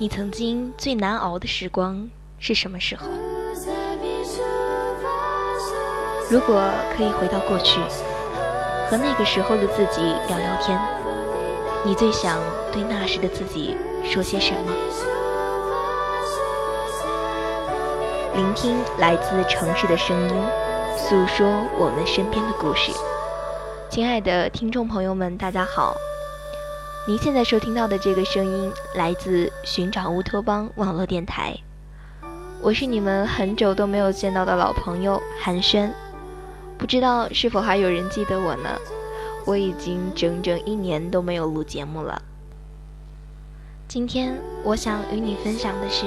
你曾经最难熬的时光是什么时候？如果可以回到过去，和那个时候的自己聊聊天，你最想对那时的自己说些什么？聆听来自城市的声音，诉说我们身边的故事。亲爱的听众朋友们，大家好。您现在收听到的这个声音来自寻找乌托邦网络电台，我是你们很久都没有见到的老朋友韩轩，不知道是否还有人记得我呢？我已经整整一年都没有录节目了。今天我想与你分享的是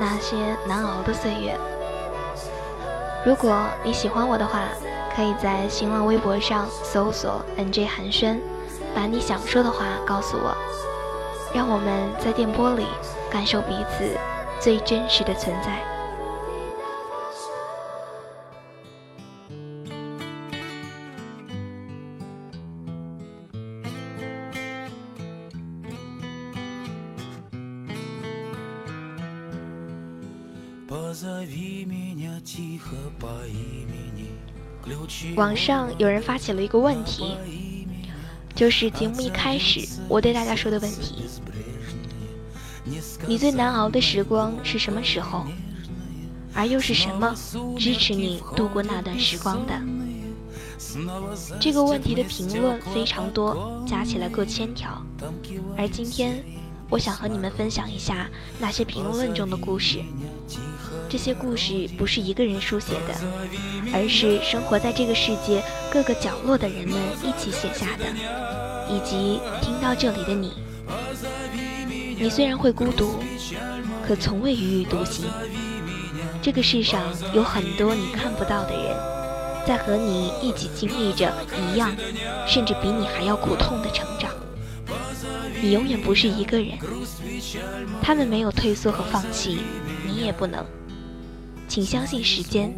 那些难熬的岁月。如果你喜欢我的话，可以在新浪微博上搜索 “nj 寒暄”。把你想说的话告诉我，让我们在电波里感受彼此最真实的存在。网上有人发起了一个问题。就是节目一开始我对大家说的问题：你最难熬的时光是什么时候？而又是什么支持你度过那段时光的？这个问题的评论非常多，加起来过千条。而今天，我想和你们分享一下那些评论中的故事。这些故事不是一个人书写的，而是生活在这个世界各个角落的人们一起写下的，以及听到这里的你。你虽然会孤独，可从未踽踽独行。这个世上有很多你看不到的人，在和你一起经历着一样，甚至比你还要苦痛的成长。你永远不是一个人，他们没有退缩和放弃，你也不能。请相信时间，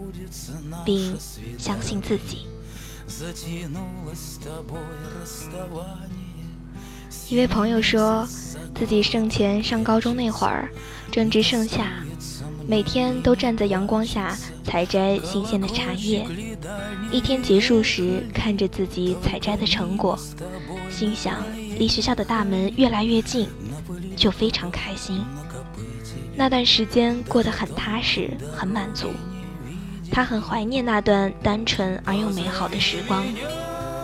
并相信自己。一位朋友说，自己生前上高中那会儿，正值盛夏，每天都站在阳光下采摘新鲜的茶叶。一天结束时，看着自己采摘的成果，心想离学校的大门越来越近，就非常开心。那段时间过得很踏实，很满足。他很怀念那段单纯而又美好的时光，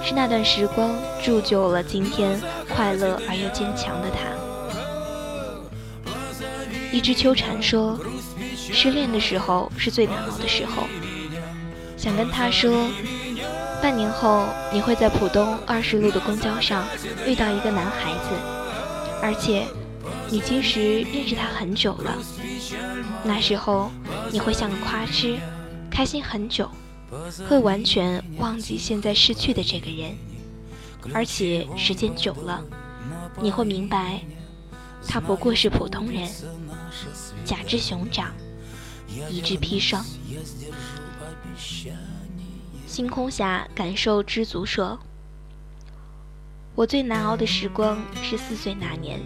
是那段时光铸就了今天快乐而又坚强的他。一只秋蝉说：“失恋的时候是最难熬的时候。”想跟他说，半年后你会在浦东二十路的公交上遇到一个男孩子，而且。你其实认识他很久了，那时候你会像个花痴，开心很久，会完全忘记现在失去的这个人，而且时间久了，你会明白，他不过是普通人，甲之熊掌，乙之砒霜。星空下感受知足说：“我最难熬的时光是四岁那年。”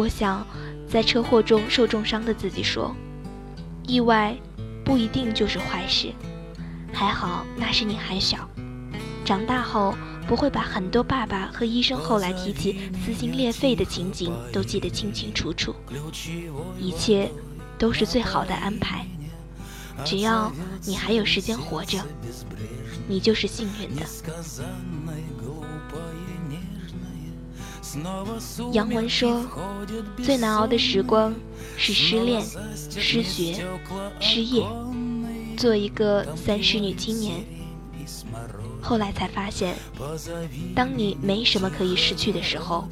我想，在车祸中受重伤的自己说：“意外不一定就是坏事，还好那时你还小，长大后不会把很多爸爸和医生后来提起撕心裂肺的情景都记得清清楚楚。一切都是最好的安排，只要你还有时间活着，你就是幸运的。”杨文说：“最难熬的时光是失恋、失学、失业，做一个三十女青年。后来才发现，当你没什么可以失去的时候，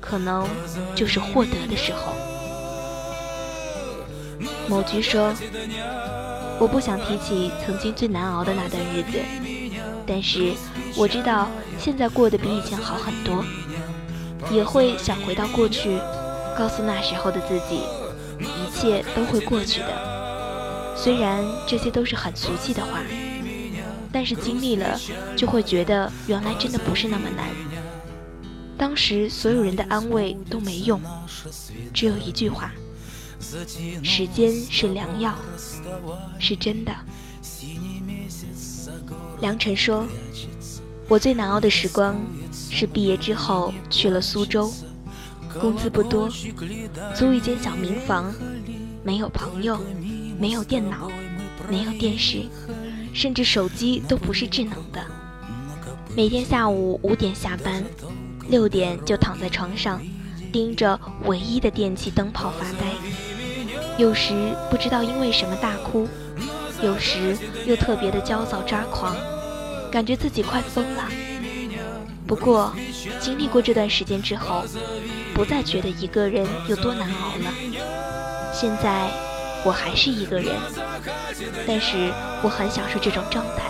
可能就是获得的时候。”某局说：“我不想提起曾经最难熬的那段日子，但是我知道现在过得比以前好很多。”也会想回到过去，告诉那时候的自己，一切都会过去的。虽然这些都是很俗气的话，但是经历了，就会觉得原来真的不是那么难。当时所有人的安慰都没用，只有一句话：时间是良药，是真的。梁晨说：“我最难熬的时光是毕业之后去了苏州，工资不多，租一间小民房，没有朋友，没有电脑，没有电视，甚至手机都不是智能的。每天下午五点下班。”六点就躺在床上，盯着唯一的电器灯泡发呆，有时不知道因为什么大哭，有时又特别的焦躁抓狂，感觉自己快疯了。不过经历过这段时间之后，不再觉得一个人有多难熬了。现在我还是一个人，但是我很享受这种状态：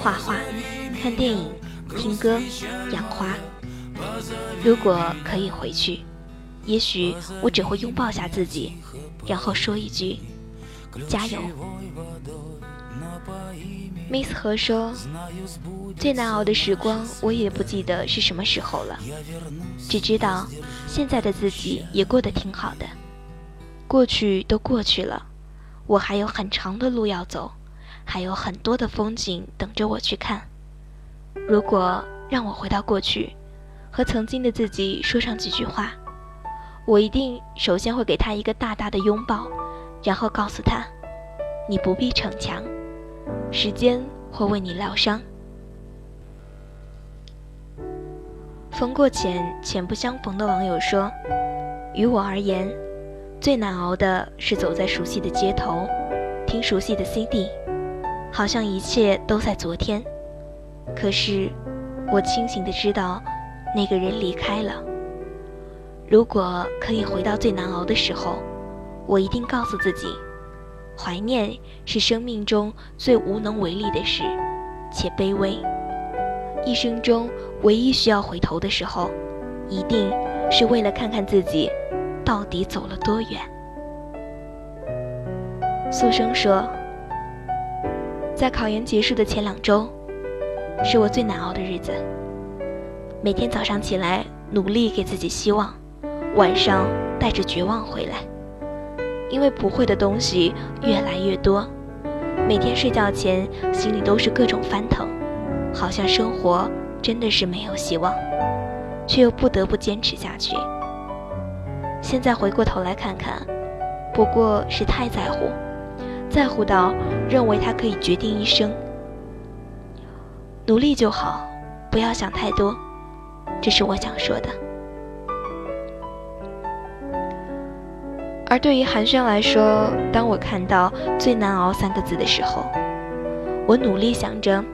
画画、看电影、听歌、养花。如果可以回去，也许我只会拥抱下自己，然后说一句：“加油。”Miss 何说：“最难熬的时光，我也不记得是什么时候了，只知道现在的自己也过得挺好的。过去都过去了，我还有很长的路要走，还有很多的风景等着我去看。如果让我回到过去。”和曾经的自己说上几句话，我一定首先会给他一个大大的拥抱，然后告诉他：“你不必逞强，时间会为你疗伤。”逢过浅，浅不相逢的网友说：“于我而言，最难熬的是走在熟悉的街头，听熟悉的 CD，好像一切都在昨天。可是，我清醒的知道。”那个人离开了。如果可以回到最难熬的时候，我一定告诉自己：怀念是生命中最无能为力的事，且卑微。一生中唯一需要回头的时候，一定是为了看看自己到底走了多远。苏生说，在考研结束的前两周，是我最难熬的日子。每天早上起来，努力给自己希望；晚上带着绝望回来，因为不会的东西越来越多。每天睡觉前，心里都是各种翻腾，好像生活真的是没有希望，却又不得不坚持下去。现在回过头来看看，不过是太在乎，在乎到认为它可以决定一生。努力就好，不要想太多。这是我想说的。而对于寒暄来说，当我看到“最难熬”三个字的时候，我努力想着，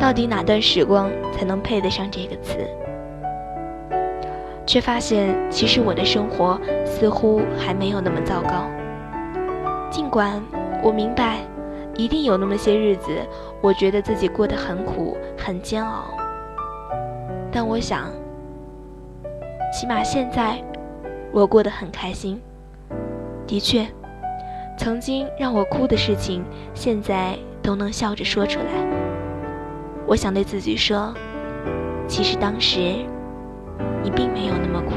到底哪段时光才能配得上这个词，却发现其实我的生活似乎还没有那么糟糕。尽管我明白，一定有那么些日子，我觉得自己过得很苦、很煎熬。但我想，起码现在我过得很开心。的确，曾经让我哭的事情，现在都能笑着说出来。我想对自己说，其实当时你并没有那么苦。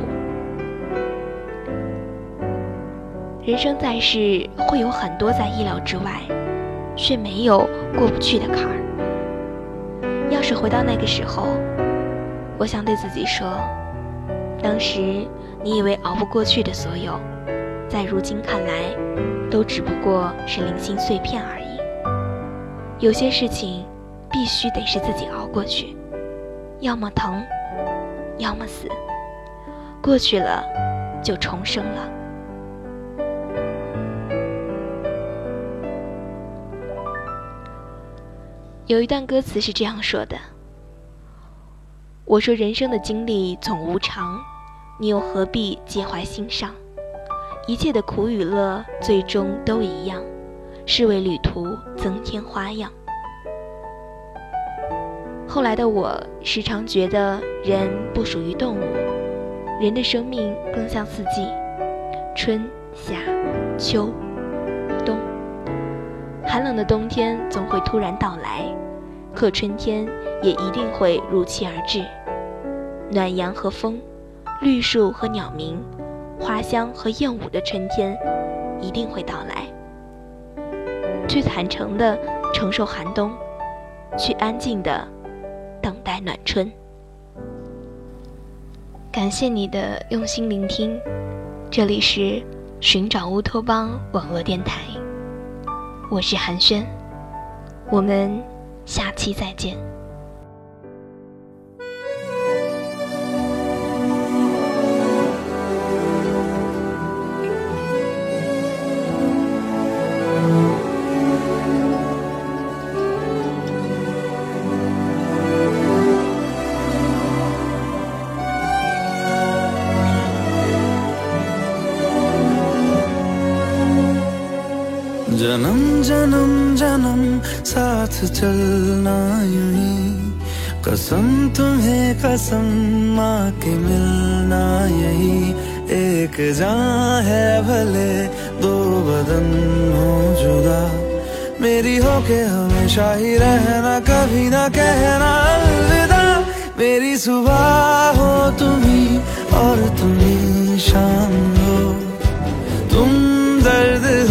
人生在世，会有很多在意料之外，却没有过不去的坎儿。要是回到那个时候，我想对自己说，当时你以为熬不过去的所有，在如今看来，都只不过是零星碎片而已。有些事情，必须得是自己熬过去，要么疼，要么死。过去了，就重生了。有一段歌词是这样说的。我说：“人生的经历总无常，你又何必介怀心上？一切的苦与乐，最终都一样，是为旅途增添花样。”后来的我时常觉得，人不属于动物，人的生命更像四季：春夏秋冬。寒冷的冬天总会突然到来，可春天也一定会如期而至。暖阳和风，绿树和鸟鸣，花香和燕舞的春天一定会到来。去坦诚的承受寒冬，去安静的等待暖春。感谢你的用心聆听，这里是寻找乌托邦网络电台，我是寒暄，我们下期再见。जन्म जन्म जन्म, साथ चलना यूँ कसम तुम्हें कसम माँ के मिलना यही। एक जान है भले, दो बदन हो जुदा। मेरी हो के हमेशा ही रहना, कभी ना कहना अलविदा। मेरी सुबह हो तुम्ही और तुम्ही शाम हो। तुम दर्द हो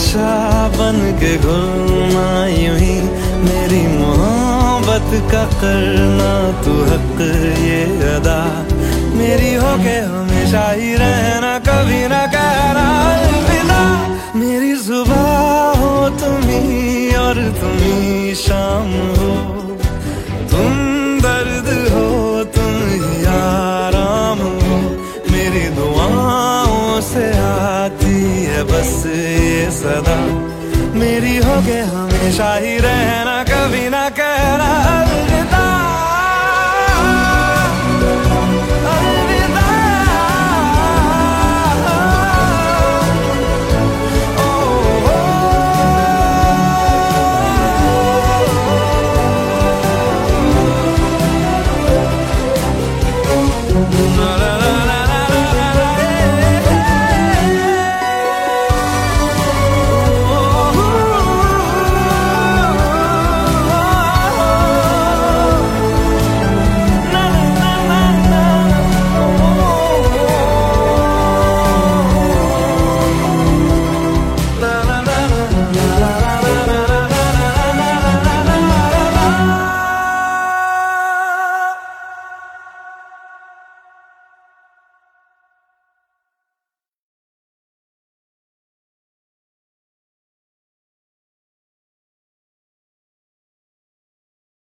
नशा बन के घुलना यूँ ही मेरी मोहब्बत का करना तू हक ये अदा। मेरी हो के हमेशा ही रहना बस ये सदा मेरी हो गए हमेशा ही रहे